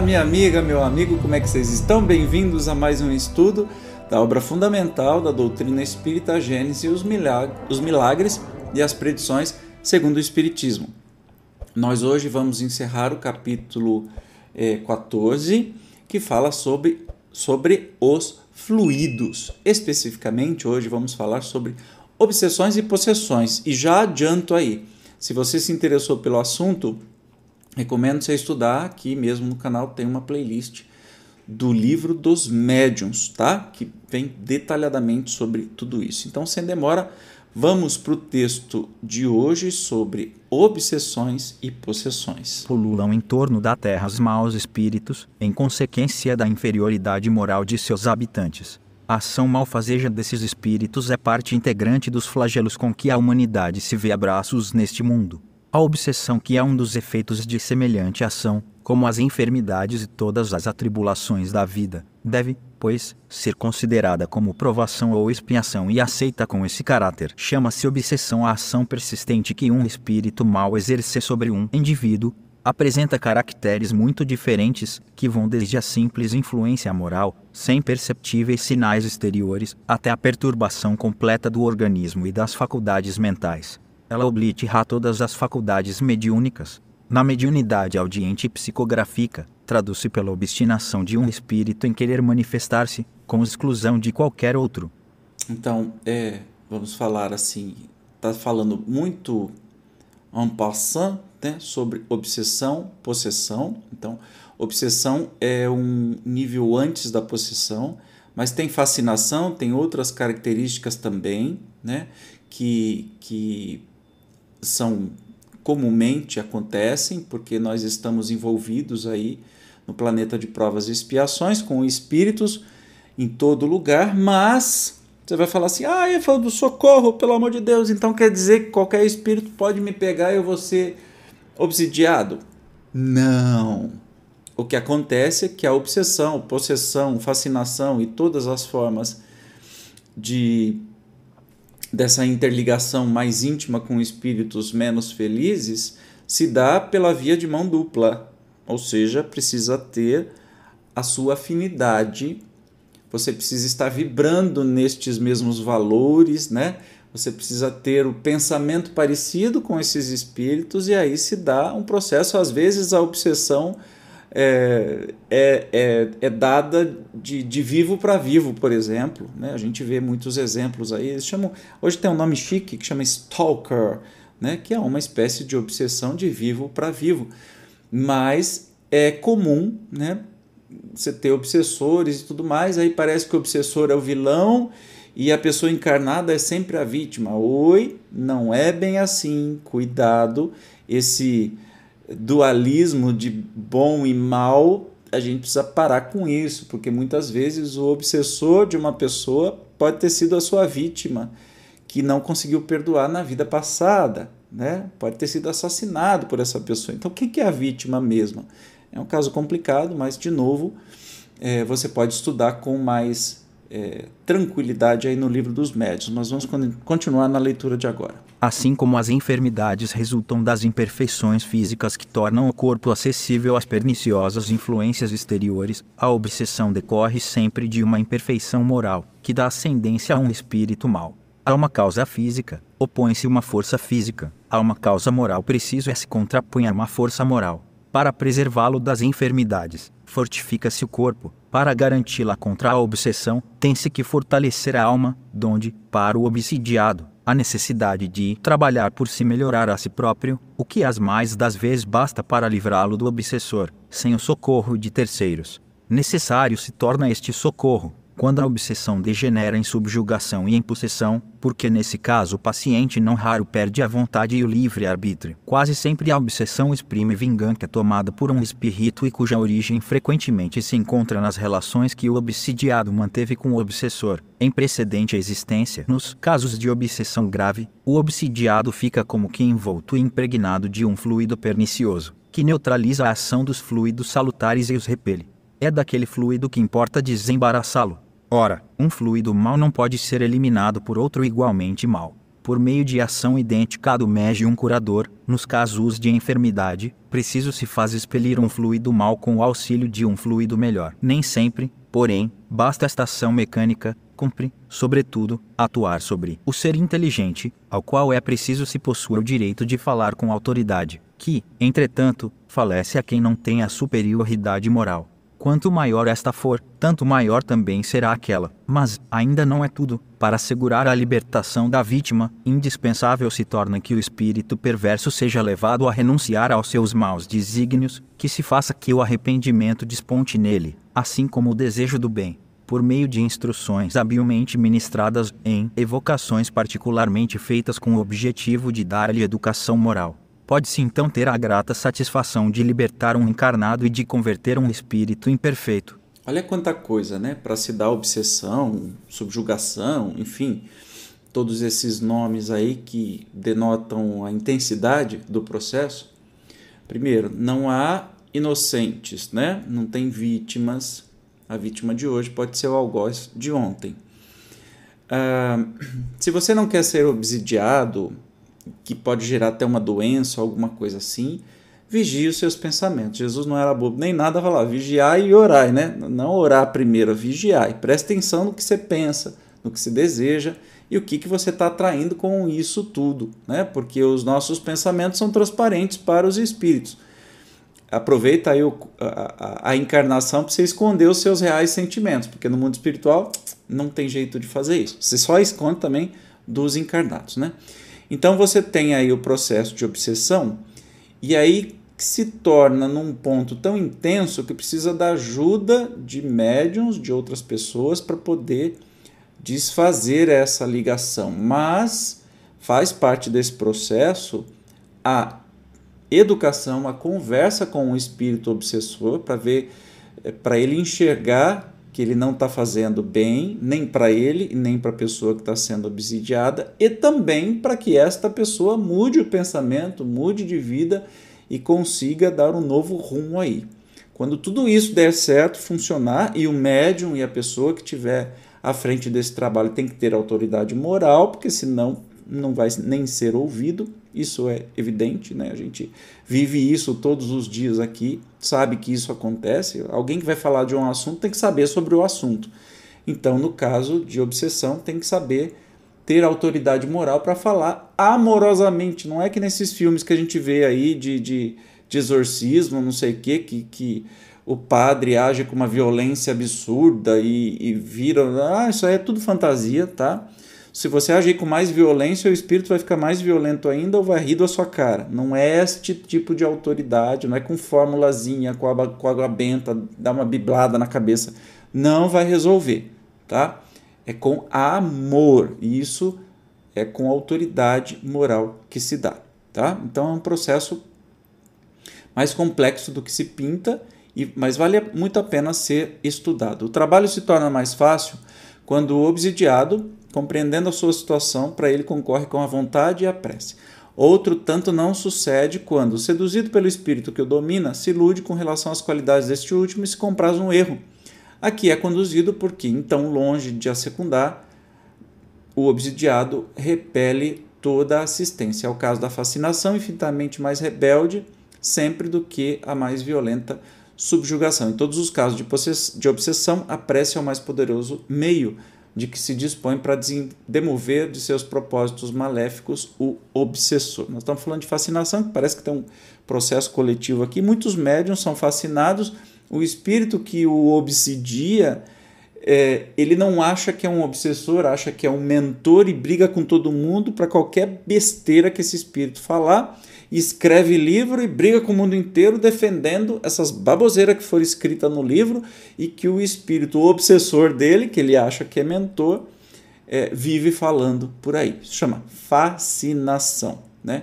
Olá, minha amiga, meu amigo, como é que vocês estão? Bem-vindos a mais um estudo da obra fundamental da doutrina espírita, a Gênese e os milagres, os milagres e as predições segundo o Espiritismo. Nós hoje vamos encerrar o capítulo é, 14, que fala sobre, sobre os fluidos. Especificamente, hoje vamos falar sobre obsessões e possessões. E já adianto aí, se você se interessou pelo assunto, recomendo você estudar aqui mesmo no canal tem uma playlist do livro dos médiums, tá? Que vem detalhadamente sobre tudo isso. Então, sem demora, vamos para o texto de hoje sobre obsessões e possessões. Pululam em torno da terra os maus espíritos, em consequência da inferioridade moral de seus habitantes. A ação malfazeja desses espíritos é parte integrante dos flagelos com que a humanidade se vê abraços neste mundo. A obsessão, que é um dos efeitos de semelhante ação, como as enfermidades e todas as atribulações da vida, deve, pois, ser considerada como provação ou expiação e aceita com esse caráter. Chama-se obsessão a ação persistente que um espírito mal exerce sobre um indivíduo, apresenta caracteres muito diferentes, que vão desde a simples influência moral, sem perceptíveis sinais exteriores, até a perturbação completa do organismo e das faculdades mentais ela oblitera todas as faculdades mediúnicas. Na mediunidade audiente psicográfica, traduz-se pela obstinação de um espírito em querer manifestar-se, com exclusão de qualquer outro. Então, é, vamos falar assim, está falando muito en passant, né, sobre obsessão, possessão. Então, obsessão é um nível antes da possessão, mas tem fascinação, tem outras características também, né, que, que são comumente acontecem, porque nós estamos envolvidos aí no planeta de provas e expiações com espíritos em todo lugar, mas você vai falar assim: "Ah, ele falou do socorro, pelo amor de Deus". Então quer dizer que qualquer espírito pode me pegar e eu vou ser obsidiado? Não. O que acontece é que a obsessão, possessão, fascinação e todas as formas de dessa interligação mais íntima com espíritos menos felizes se dá pela via de mão dupla, ou seja, precisa ter a sua afinidade, você precisa estar vibrando nestes mesmos valores, né? Você precisa ter o pensamento parecido com esses espíritos e aí se dá um processo, às vezes a obsessão é, é, é, é, dada de, de vivo para vivo, por exemplo. Né? A gente vê muitos exemplos aí. Eles chamam, hoje tem um nome chique que chama stalker, né? que é uma espécie de obsessão de vivo para vivo. Mas é comum né? você ter obsessores e tudo mais, aí parece que o obsessor é o vilão e a pessoa encarnada é sempre a vítima. Oi, não é bem assim. Cuidado, esse dualismo de bom e mal, a gente precisa parar com isso, porque muitas vezes o obsessor de uma pessoa pode ter sido a sua vítima, que não conseguiu perdoar na vida passada, né? Pode ter sido assassinado por essa pessoa. Então, o que é a vítima mesmo? É um caso complicado, mas, de novo, é, você pode estudar com mais é, tranquilidade aí no livro dos médios. Nós vamos continuar na leitura de agora. Assim como as enfermidades resultam das imperfeições físicas que tornam o corpo acessível às perniciosas influências exteriores, a obsessão decorre sempre de uma imperfeição moral, que dá ascendência a um espírito mau. Há uma causa física, opõe-se uma força física. Há uma causa moral, preciso é se contrapõe a uma força moral. Para preservá-lo das enfermidades, fortifica-se o corpo. Para garanti-la contra a obsessão, tem-se que fortalecer a alma, donde, para o obsidiado, a necessidade de trabalhar por se melhorar a si próprio, o que as mais das vezes basta para livrá-lo do obsessor, sem o socorro de terceiros. Necessário se torna este socorro, quando a obsessão degenera em subjugação e em possessão, porque nesse caso o paciente não raro perde a vontade e o livre-arbítrio. Quase sempre a obsessão exprime vingança tomada por um espírito e cuja origem frequentemente se encontra nas relações que o obsidiado manteve com o obsessor. Em precedente existência, nos casos de obsessão grave, o obsidiado fica como que envolto e impregnado de um fluido pernicioso, que neutraliza a ação dos fluidos salutares e os repele. É daquele fluido que importa desembaraçá-lo Ora, um fluido mau não pode ser eliminado por outro igualmente mau. por meio de ação idêntica à do médium curador, nos casos de enfermidade, preciso se faz expelir um fluido mal com o auxílio de um fluido melhor. Nem sempre, porém, basta esta ação mecânica, cumpre, sobretudo, atuar sobre o ser inteligente, ao qual é preciso se possuir o direito de falar com autoridade, que, entretanto, falece a quem não tem a superioridade moral. Quanto maior esta for, tanto maior também será aquela. Mas ainda não é tudo. Para assegurar a libertação da vítima, indispensável se torna que o espírito perverso seja levado a renunciar aos seus maus desígnios, que se faça que o arrependimento desponte nele, assim como o desejo do bem por meio de instruções habilmente ministradas em evocações particularmente feitas com o objetivo de dar-lhe educação moral pode-se então ter a grata satisfação de libertar um encarnado e de converter um espírito imperfeito. Olha quanta coisa, né? Para se dar obsessão, subjugação, enfim, todos esses nomes aí que denotam a intensidade do processo. Primeiro, não há inocentes, né? Não tem vítimas. A vítima de hoje pode ser o algoz de ontem. Ah, se você não quer ser obsidiado, que pode gerar até uma doença, alguma coisa assim, vigie os seus pensamentos. Jesus não era bobo nem nada, falar vigiar e orar, né? Não orar primeiro, vigiar. E preste atenção no que você pensa, no que se deseja e o que, que você está atraindo com isso tudo, né? Porque os nossos pensamentos são transparentes para os espíritos. Aproveita aí o, a, a, encarnação para você esconder os seus reais sentimentos, porque no mundo espiritual não tem jeito de fazer isso. Você só esconde também dos encarnados, né? Então você tem aí o processo de obsessão e aí se torna num ponto tão intenso que precisa da ajuda de médiums, de outras pessoas para poder desfazer essa ligação. Mas faz parte desse processo a educação, a conversa com o espírito obsessor para ver eh, para ele enxergar que ele não está fazendo bem nem para ele nem para a pessoa que está sendo obsidiada e também para que esta pessoa mude o pensamento, mude de vida e consiga dar um novo rumo aí. Quando tudo isso der certo, funcionar e o médium e a pessoa que tiver à frente desse trabalho tem que ter autoridade moral, porque senão não vai nem ser ouvido, isso é evidente, né? A gente vive isso todos os dias aqui, sabe que isso acontece. Alguém que vai falar de um assunto tem que saber sobre o assunto. Então, no caso de obsessão, tem que saber ter autoridade moral para falar amorosamente. Não é que nesses filmes que a gente vê aí de, de, de exorcismo, não sei o quê, que, que o padre age com uma violência absurda e, e vira. Ah, isso aí é tudo fantasia, tá? Se você agir com mais violência, o espírito vai ficar mais violento ainda ou vai rir da sua cara. Não é este tipo de autoridade, não é com formulazinha, com água, com água benta, dar uma biblada na cabeça. Não vai resolver, tá? É com amor. E isso é com autoridade moral que se dá, tá? Então é um processo mais complexo do que se pinta, mas vale muito a pena ser estudado. O trabalho se torna mais fácil quando o obsidiado compreendendo a sua situação, para ele concorre com a vontade e a prece. Outro tanto não sucede quando, seduzido pelo espírito que o domina, se ilude com relação às qualidades deste último e se compraz um erro. Aqui é conduzido porque, então, longe de a secundar, o obsidiado repele toda a assistência. É o caso da fascinação, infinitamente mais rebelde, sempre do que a mais violenta subjugação. Em todos os casos de, de obsessão, a prece é o mais poderoso meio de que se dispõe para demover de seus propósitos maléficos o obsessor. Nós estamos falando de fascinação, que parece que tem um processo coletivo aqui. Muitos médiums são fascinados, o espírito que o obsidia, é, ele não acha que é um obsessor, acha que é um mentor e briga com todo mundo para qualquer besteira que esse espírito falar escreve livro e briga com o mundo inteiro defendendo essas baboseiras que foram escritas no livro e que o espírito obsessor dele, que ele acha que é mentor, é, vive falando por aí. Isso chama fascinação, né?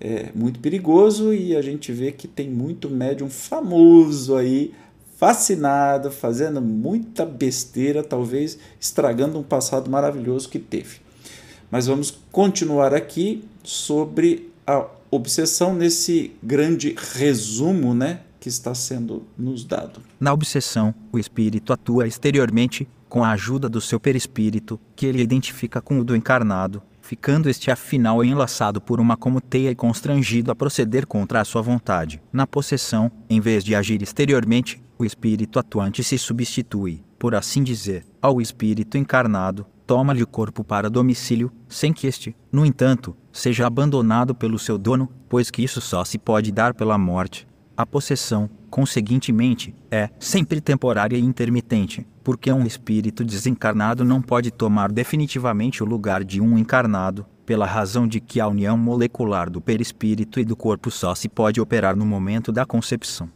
É muito perigoso e a gente vê que tem muito médium famoso aí, fascinado, fazendo muita besteira, talvez estragando um passado maravilhoso que teve. Mas vamos continuar aqui sobre a obsessão nesse grande resumo, né, que está sendo nos dado. Na obsessão, o espírito atua exteriormente com a ajuda do seu perispírito, que ele identifica com o do encarnado, ficando este afinal enlaçado por uma como teia e constrangido a proceder contra a sua vontade. Na possessão, em vez de agir exteriormente, o espírito atuante se substitui, por assim dizer, ao espírito encarnado, toma-lhe o corpo para domicílio, sem que este, no entanto, seja abandonado pelo seu dono, pois que isso só se pode dar pela morte. A possessão, conseguintemente, é sempre temporária e intermitente, porque um espírito desencarnado não pode tomar definitivamente o lugar de um encarnado, pela razão de que a união molecular do perispírito e do corpo só se pode operar no momento da concepção.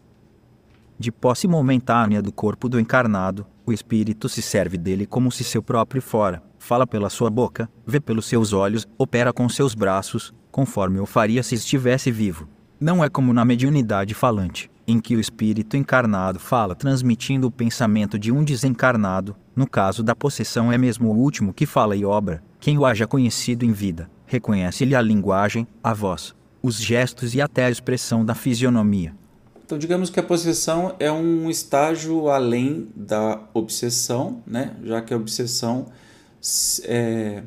De posse momentânea do corpo do encarnado, o espírito se serve dele como se seu próprio fora, fala pela sua boca, vê pelos seus olhos, opera com seus braços, conforme o faria se estivesse vivo. Não é como na mediunidade falante, em que o espírito encarnado fala transmitindo o pensamento de um desencarnado, no caso da possessão é mesmo o último que fala e obra, quem o haja conhecido em vida, reconhece-lhe a linguagem, a voz, os gestos e até a expressão da fisionomia. Então, digamos que a possessão é um estágio além da obsessão, né? já que a obsessão é,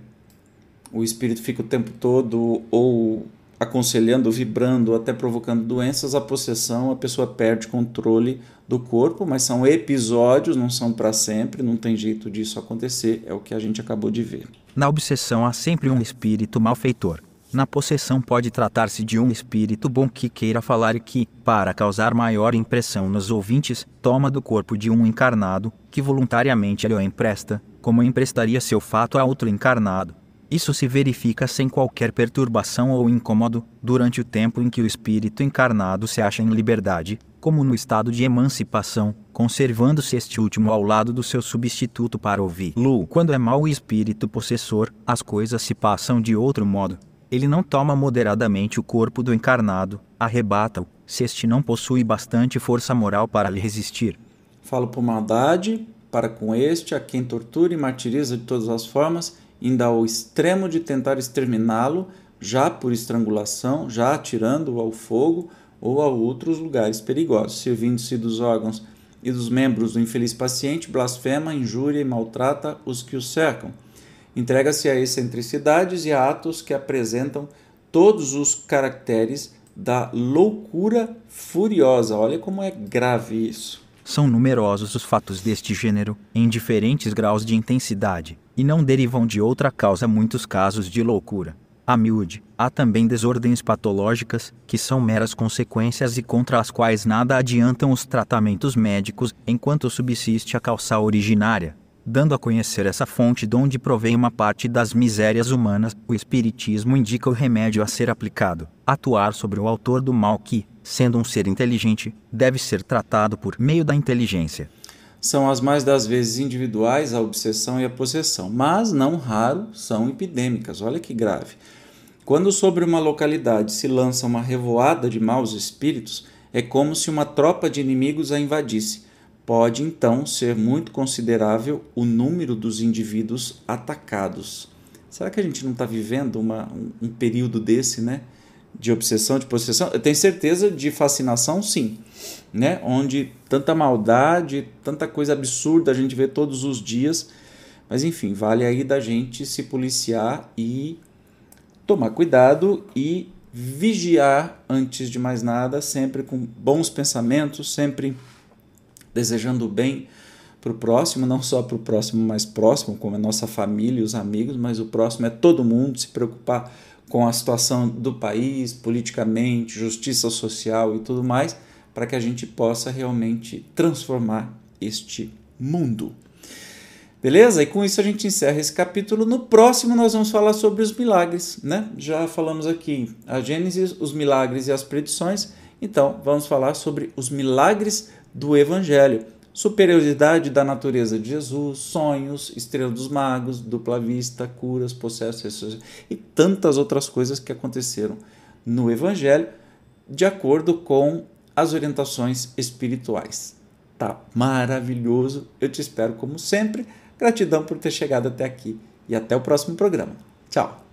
o espírito fica o tempo todo ou aconselhando, vibrando, até provocando doenças, a possessão, a pessoa perde controle do corpo, mas são episódios, não são para sempre, não tem jeito disso acontecer, é o que a gente acabou de ver. Na obsessão há sempre um espírito malfeitor. Na possessão pode tratar-se de um espírito bom que queira falar e que, para causar maior impressão nos ouvintes, toma do corpo de um encarnado, que voluntariamente lhe o empresta, como emprestaria seu fato a outro encarnado isso se verifica sem qualquer perturbação ou incômodo durante o tempo em que o espírito encarnado se acha em liberdade, como no estado de emancipação, conservando-se este último ao lado do seu substituto para ouvir-lo. Quando é mau espírito possessor, as coisas se passam de outro modo. Ele não toma moderadamente o corpo do encarnado, arrebata-o, se este não possui bastante força moral para lhe resistir. Falo por maldade, para com este, a quem tortura e martiriza de todas as formas, indo ao extremo de tentar exterminá-lo, já por estrangulação, já atirando-o ao fogo ou a outros lugares perigosos, servindo-se dos órgãos e dos membros do infeliz paciente, blasfema, injúria e maltrata os que o cercam. Entrega-se a excentricidades e a atos que apresentam todos os caracteres da loucura furiosa. Olha como é grave isso. São numerosos os fatos deste gênero, em diferentes graus de intensidade, e não derivam de outra causa muitos casos de loucura. A miúde, há também desordens patológicas, que são meras consequências e contra as quais nada adiantam os tratamentos médicos enquanto subsiste a calça originária. Dando a conhecer essa fonte de onde provém uma parte das misérias humanas, o Espiritismo indica o remédio a ser aplicado, atuar sobre o autor do mal que, sendo um ser inteligente, deve ser tratado por meio da inteligência. São as mais das vezes individuais a obsessão e a possessão, mas não raro são epidêmicas. Olha que grave. Quando sobre uma localidade se lança uma revoada de maus espíritos, é como se uma tropa de inimigos a invadisse. Pode então ser muito considerável o número dos indivíduos atacados. Será que a gente não está vivendo uma, um, um período desse, né? de obsessão, de possessão, eu tenho certeza de fascinação, sim, né? Onde tanta maldade, tanta coisa absurda a gente vê todos os dias, mas enfim, vale aí da gente se policiar e tomar cuidado e vigiar antes de mais nada, sempre com bons pensamentos, sempre desejando o bem para o próximo, não só para o próximo mais próximo, como a nossa família e os amigos, mas o próximo é todo mundo, se preocupar com a situação do país, politicamente, justiça social e tudo mais, para que a gente possa realmente transformar este mundo. Beleza? E com isso a gente encerra esse capítulo. No próximo nós vamos falar sobre os milagres, né? Já falamos aqui a Gênesis, os milagres e as predições. Então, vamos falar sobre os milagres do evangelho superioridade da natureza de Jesus, sonhos, estrela dos magos, dupla vista, curas, processos e tantas outras coisas que aconteceram no Evangelho de acordo com as orientações espirituais. Tá maravilhoso. Eu te espero como sempre. Gratidão por ter chegado até aqui e até o próximo programa. Tchau.